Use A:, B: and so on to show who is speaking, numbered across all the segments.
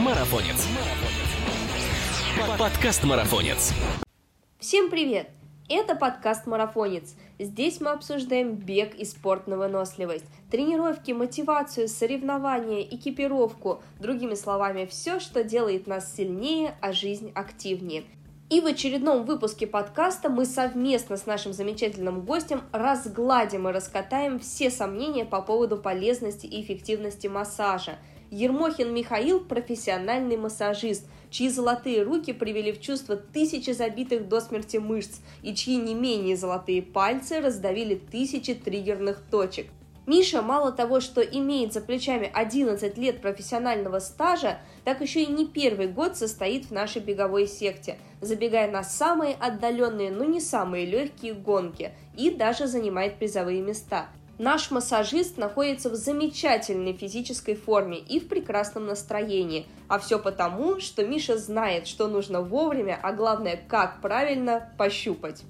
A: Марафонец. Подкаст Марафонец.
B: Всем привет! Это подкаст «Марафонец». Здесь мы обсуждаем бег и спорт на выносливость, тренировки, мотивацию, соревнования, экипировку, другими словами, все, что делает нас сильнее, а жизнь активнее. И в очередном выпуске подкаста мы совместно с нашим замечательным гостем разгладим и раскатаем все сомнения по поводу полезности и эффективности массажа. Ермохин Михаил – профессиональный массажист, чьи золотые руки привели в чувство тысячи забитых до смерти мышц и чьи не менее золотые пальцы раздавили тысячи триггерных точек. Миша мало того, что имеет за плечами 11 лет профессионального стажа, так еще и не первый год состоит в нашей беговой секте, забегая на самые отдаленные, но не самые легкие гонки и даже занимает призовые места. Наш массажист находится в замечательной физической форме и в прекрасном настроении. А все потому, что Миша знает, что нужно вовремя, а главное, как правильно пощупать.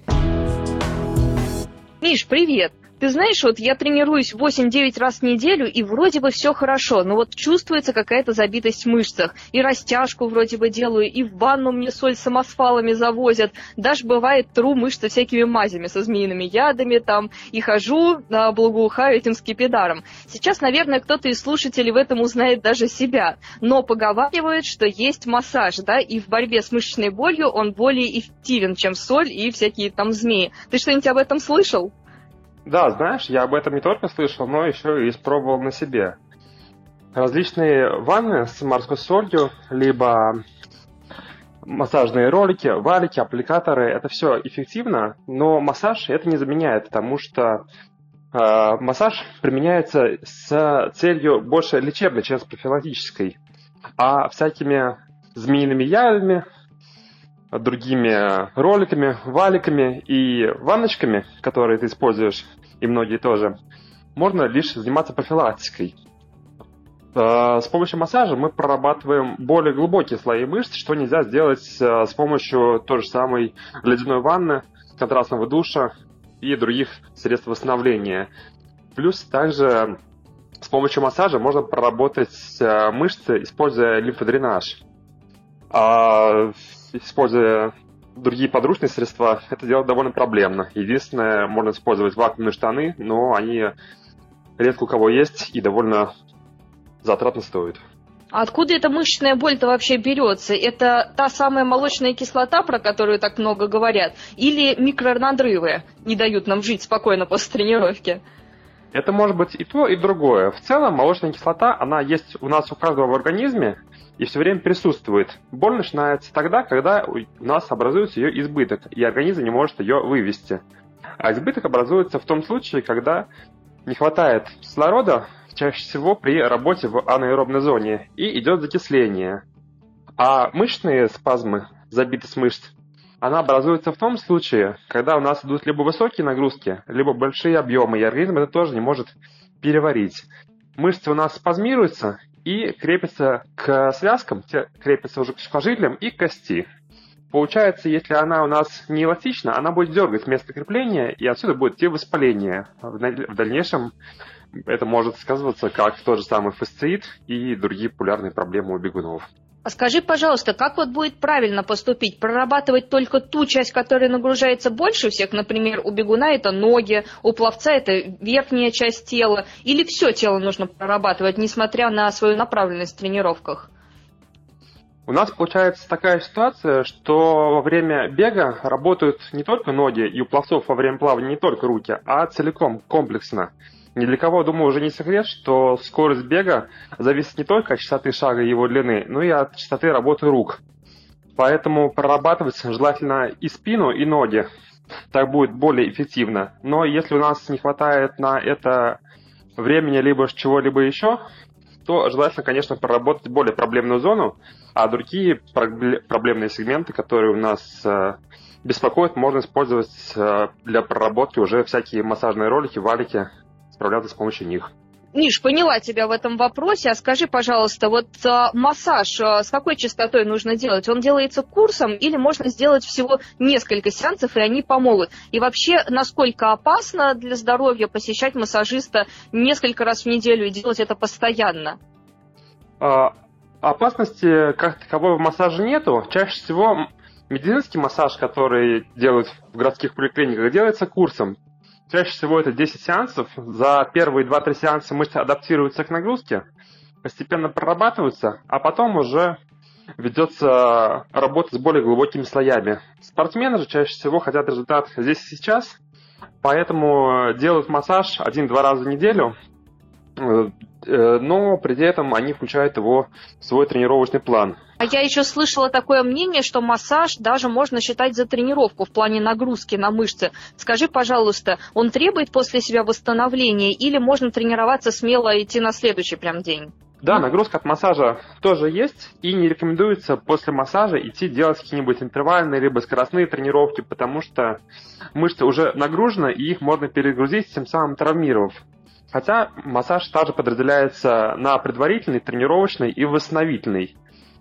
C: Миш, привет! Ты знаешь, вот я тренируюсь 8-9 раз в неделю, и вроде бы все хорошо, но вот чувствуется какая-то забитость в мышцах. И растяжку вроде бы делаю, и в ванну мне соль самосвалами завозят. Даже бывает тру мышцы всякими мазями со змеиными ядами там, и хожу, на благоухаю этим скипидаром. Сейчас, наверное, кто-то из слушателей в этом узнает даже себя, но поговаривают, что есть массаж, да, и в борьбе с мышечной болью он более эффективен, чем соль и всякие там змеи. Ты что-нибудь об этом слышал?
D: Да, знаешь, я об этом не только слышал, но еще и испробовал на себе. Различные ванны с морской солью, либо массажные ролики, валики, аппликаторы, это все эффективно, но массаж это не заменяет, потому что э, массаж применяется с целью больше лечебной, чем с профилактической. А всякими змеиными ядами, другими роликами, валиками и ванночками, которые ты используешь, и многие тоже, можно лишь заниматься профилактикой. Э, с помощью массажа мы прорабатываем более глубокие слои мышц, что нельзя сделать э, с помощью той же самой ледяной ванны, контрастного душа и других средств восстановления. Плюс также с помощью массажа можно проработать э, мышцы, используя лимфодренаж. Используя другие подручные средства, это делать довольно проблемно. Единственное, можно использовать вакуумные штаны, но они редко у кого есть и довольно затратно стоят.
C: А откуда эта мышечная боль-то вообще берется? Это та самая молочная кислота, про которую так много говорят, или микронадрывы не дают нам жить спокойно после тренировки?
D: Это может быть и то, и другое. В целом, молочная кислота, она есть у нас у каждого в организме, и все время присутствует. Боль начинается тогда, когда у нас образуется ее избыток, и организм не может ее вывести. А избыток образуется в том случае, когда не хватает кислорода, чаще всего при работе в анаэробной зоне, и идет закисление. А мышечные спазмы, забитость мышц, она образуется в том случае, когда у нас идут либо высокие нагрузки, либо большие объемы, и организм это тоже не может переварить. Мышцы у нас спазмируются, и крепится к связкам, крепится уже к сухожилиям и к кости. Получается, если она у нас не эластична, она будет дергать место крепления, и отсюда будет те воспаление. В дальнейшем это может сказываться как тот же самый фасциит и другие популярные проблемы у бегунов.
C: А скажи, пожалуйста, как вот будет правильно поступить? Прорабатывать только ту часть, которая нагружается больше всех, например, у бегуна это ноги, у пловца это верхняя часть тела, или все тело нужно прорабатывать, несмотря на свою направленность в тренировках?
D: У нас получается такая ситуация, что во время бега работают не только ноги, и у пловцов во время плавания не только руки, а целиком, комплексно. Ни для кого, думаю, уже не секрет, что скорость бега зависит не только от частоты шага и его длины, но и от частоты работы рук. Поэтому прорабатывать желательно и спину, и ноги. Так будет более эффективно. Но если у нас не хватает на это времени либо чего-либо еще, то желательно, конечно, проработать более проблемную зону, а другие проблемные сегменты, которые у нас э, беспокоят, можно использовать э, для проработки уже всякие массажные ролики, валики, справляться с помощью них.
C: Миш, поняла тебя в этом вопросе. А скажи, пожалуйста, вот а, массаж а, с какой частотой нужно делать? Он делается курсом или можно сделать всего несколько сеансов, и они помогут? И вообще, насколько опасно для здоровья посещать массажиста несколько раз в неделю и делать это постоянно?
D: А, опасности как таковой в массаже нету. Чаще всего медицинский массаж, который делают в городских поликлиниках, делается курсом. Чаще всего это 10 сеансов. За первые 2-3 сеанса мышцы адаптируются к нагрузке, постепенно прорабатываются, а потом уже ведется работа с более глубокими слоями. Спортсмены же чаще всего хотят результат здесь и сейчас, поэтому делают массаж один-два раза в неделю, э, но при этом они включают его в свой тренировочный план.
C: А я еще слышала такое мнение, что массаж даже можно считать за тренировку в плане нагрузки на мышцы. Скажи, пожалуйста, он требует после себя восстановления или можно тренироваться смело идти на следующий прям день?
D: Да, нагрузка от массажа тоже есть, и не рекомендуется после массажа идти делать какие-нибудь интервальные либо скоростные тренировки, потому что мышцы уже нагружены, и их можно перегрузить, тем самым травмировав. Хотя массаж также подразделяется на предварительный, тренировочный и восстановительный.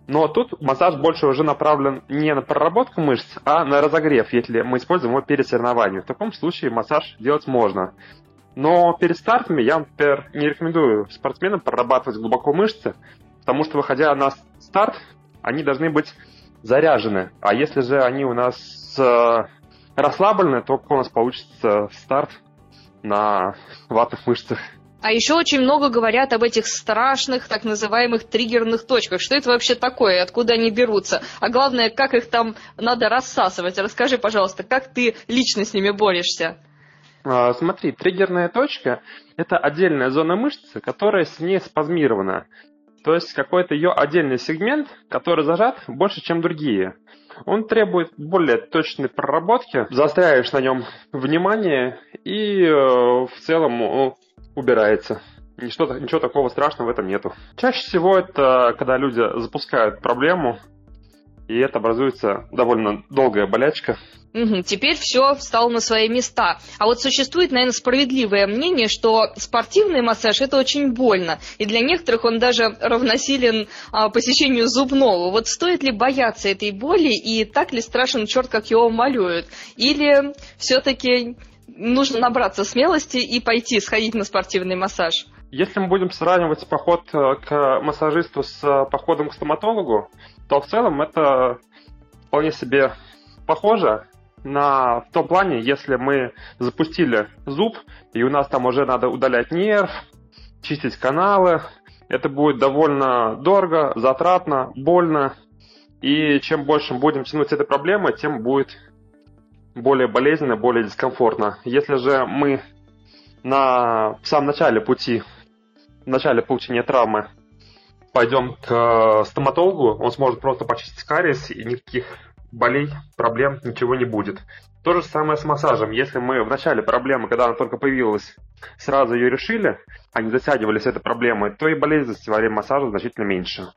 D: Но тут массаж больше уже направлен не на проработку мышц, а на разогрев, если мы используем его перед соревнованием. В таком случае массаж делать можно. Но перед стартами я, например, не рекомендую спортсменам прорабатывать глубоко мышцы, потому что, выходя на старт, они должны быть заряжены. А если же они у нас э, расслаблены, то у нас получится старт на ватных мышцах.
C: А еще очень много говорят об этих страшных, так называемых триггерных точках. Что это вообще такое, откуда они берутся? А главное, как их там надо рассасывать? Расскажи, пожалуйста, как ты лично с ними борешься?
D: А, смотри, триггерная точка – это отдельная зона мышцы, которая с ней спазмирована. То есть какой-то ее отдельный сегмент, который зажат больше, чем другие. Он требует более точной проработки, заостряешь на нем внимание и э, в целом он убирается. Ничего, ничего такого страшного в этом нету. Чаще всего это когда люди запускают проблему, и это образуется довольно долгая болячка.
C: Угу, теперь все встало на свои места. А вот существует, наверное, справедливое мнение, что спортивный массаж это очень больно, и для некоторых он даже равносилен а, посещению зубного. Вот стоит ли бояться этой боли, и так ли страшен черт, как его малюют? Или все-таки нужно набраться смелости и пойти сходить на спортивный массаж?
D: Если мы будем сравнивать поход э, к массажисту с э, походом к стоматологу, то в целом это вполне себе похоже на, в том плане, если мы запустили зуб, и у нас там уже надо удалять нерв, чистить каналы, это будет довольно дорого, затратно, больно, и чем больше мы будем тянуть этой проблемой, тем будет более болезненно, более дискомфортно. Если же мы на, в самом начале пути, в начале получения травмы пойдем к э, стоматологу, он сможет просто почистить кариес, и никаких болей, проблем, ничего не будет. То же самое с массажем. Если мы в начале проблемы, когда она только появилась, сразу ее решили, а не затягивались этой проблемой, то и болезненности во время массажа значительно меньше.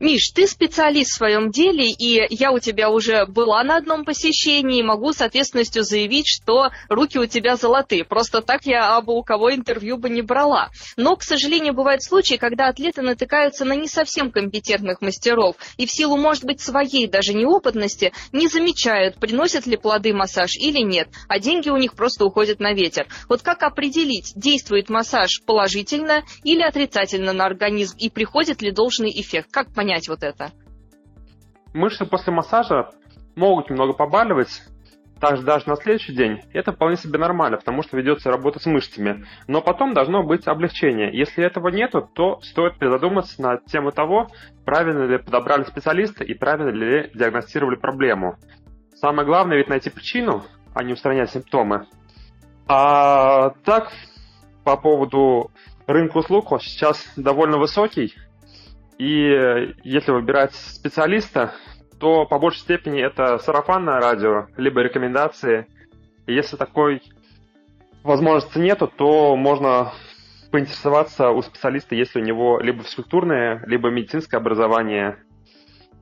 C: Миш, ты специалист в своем деле, и я у тебя уже была на одном посещении, и могу с ответственностью заявить, что руки у тебя золотые. Просто так я абы у кого интервью бы не брала. Но, к сожалению, бывают случаи, когда атлеты натыкаются на не совсем компетентных мастеров, и в силу, может быть, своей даже неопытности не замечают, приносят ли плоды массаж или нет, а деньги у них просто уходят на ветер. Вот как определить, действует массаж положительно или отрицательно на организм, и приходит ли должный эффект? Как понять вот это?
D: Мышцы после массажа могут немного побаливать, также даже на следующий день, это вполне себе нормально, потому что ведется работа с мышцами. Но потом должно быть облегчение. Если этого нету, то стоит призадуматься над тему того, правильно ли подобрали специалиста и правильно ли диагностировали проблему. Самое главное ведь найти причину, а не устранять симптомы. А так, по поводу рынка услуг, он сейчас довольно высокий, и э, если выбирать специалиста, то по большей степени это сарафанное радио, либо рекомендации. Если такой возможности нету, то можно поинтересоваться у специалиста, если у него либо физкультурное, либо медицинское образование,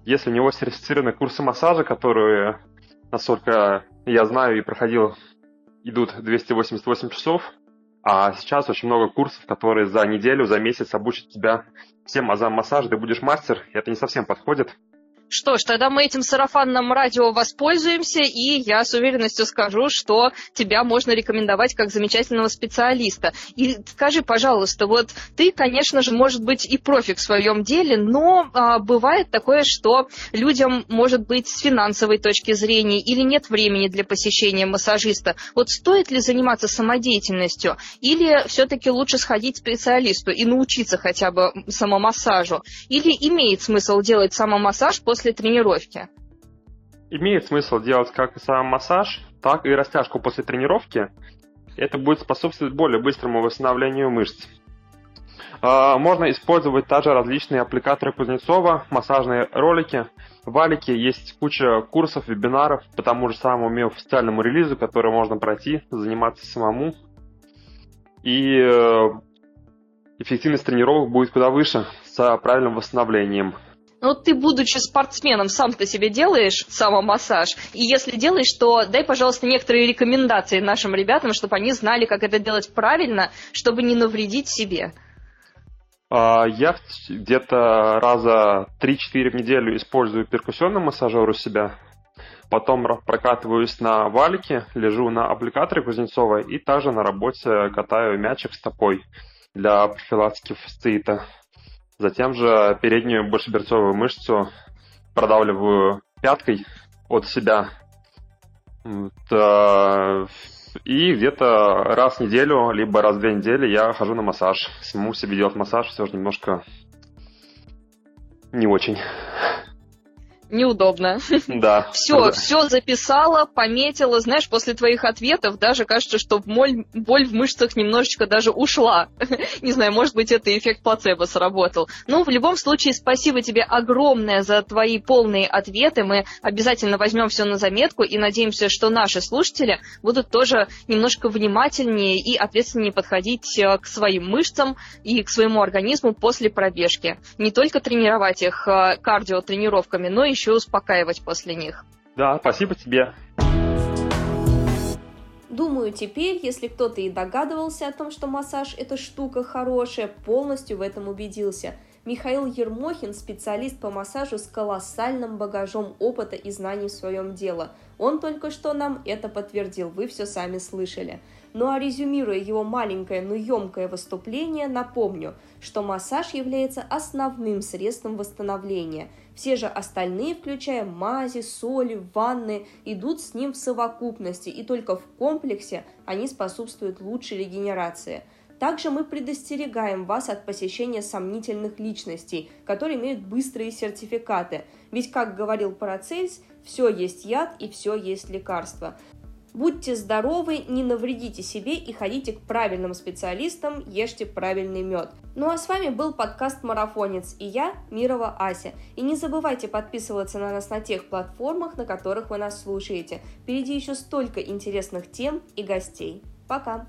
D: если у него сертифицированы курсы массажа, которые, насколько я знаю и проходил, идут 288 часов, а сейчас очень много курсов, которые за неделю, за месяц обучат тебя всем азам массажа, ты будешь мастер, это не совсем подходит.
C: Что ж, тогда мы этим сарафанным радио воспользуемся, и я с уверенностью скажу, что тебя можно рекомендовать как замечательного специалиста. И скажи, пожалуйста, вот ты, конечно же, может быть и профик в своем деле, но а, бывает такое, что людям, может быть, с финансовой точки зрения или нет времени для посещения массажиста. Вот стоит ли заниматься самодеятельностью, или все-таки лучше сходить к специалисту и научиться хотя бы самомассажу, или имеет смысл делать самомассаж после после тренировки?
D: Имеет смысл делать как сам массаж, так и растяжку после тренировки. Это будет способствовать более быстрому восстановлению мышц. А, можно использовать также различные аппликаторы Кузнецова, массажные ролики, валики. Есть куча курсов, вебинаров по тому же самому официальному релизу, который можно пройти, заниматься самому. И э, эффективность тренировок будет куда выше с правильным восстановлением.
C: Ну, ты, будучи спортсменом, сам ты себе делаешь самомассаж. И если делаешь, то дай, пожалуйста, некоторые рекомендации нашим ребятам, чтобы они знали, как это делать правильно, чтобы не навредить себе.
D: А, я где-то раза 3-4 в неделю использую перкуссионный массажер у себя. Потом прокатываюсь на валике, лежу на аппликаторе Кузнецова и также на работе катаю мячик стопой для профилактики фасциита. Затем же переднюю большеберцовую мышцу продавливаю пяткой от себя. И где-то раз в неделю, либо раз в две недели я хожу на массаж. Самому себе делать массаж все же немножко не очень
C: неудобно.
D: Да.
C: Все, все записала, пометила. Знаешь, после твоих ответов даже кажется, что боль, боль в мышцах немножечко даже ушла. Не знаю, может быть, это эффект плацебо сработал. Ну, в любом случае, спасибо тебе огромное за твои полные ответы. Мы обязательно возьмем все на заметку и надеемся, что наши слушатели будут тоже немножко внимательнее и ответственнее подходить э, к своим мышцам и к своему организму после пробежки. Не только тренировать их э, кардиотренировками, но и еще успокаивать после них.
D: Да, спасибо тебе.
B: Думаю, теперь, если кто-то и догадывался о том, что массаж – это штука хорошая, полностью в этом убедился. Михаил Ермохин – специалист по массажу с колоссальным багажом опыта и знаний в своем деле. Он только что нам это подтвердил, вы все сами слышали. Ну а резюмируя его маленькое, но емкое выступление, напомню, что массаж является основным средством восстановления – все же остальные, включая мази, соли, ванны, идут с ним в совокупности, и только в комплексе они способствуют лучшей регенерации. Также мы предостерегаем вас от посещения сомнительных личностей, которые имеют быстрые сертификаты. Ведь, как говорил Парацельс, все есть яд и все есть лекарство. Будьте здоровы, не навредите себе и ходите к правильным специалистам, ешьте правильный мед. Ну а с вами был подкаст «Марафонец» и я, Мирова Ася. И не забывайте подписываться на нас на тех платформах, на которых вы нас слушаете. Впереди еще столько интересных тем и гостей. Пока!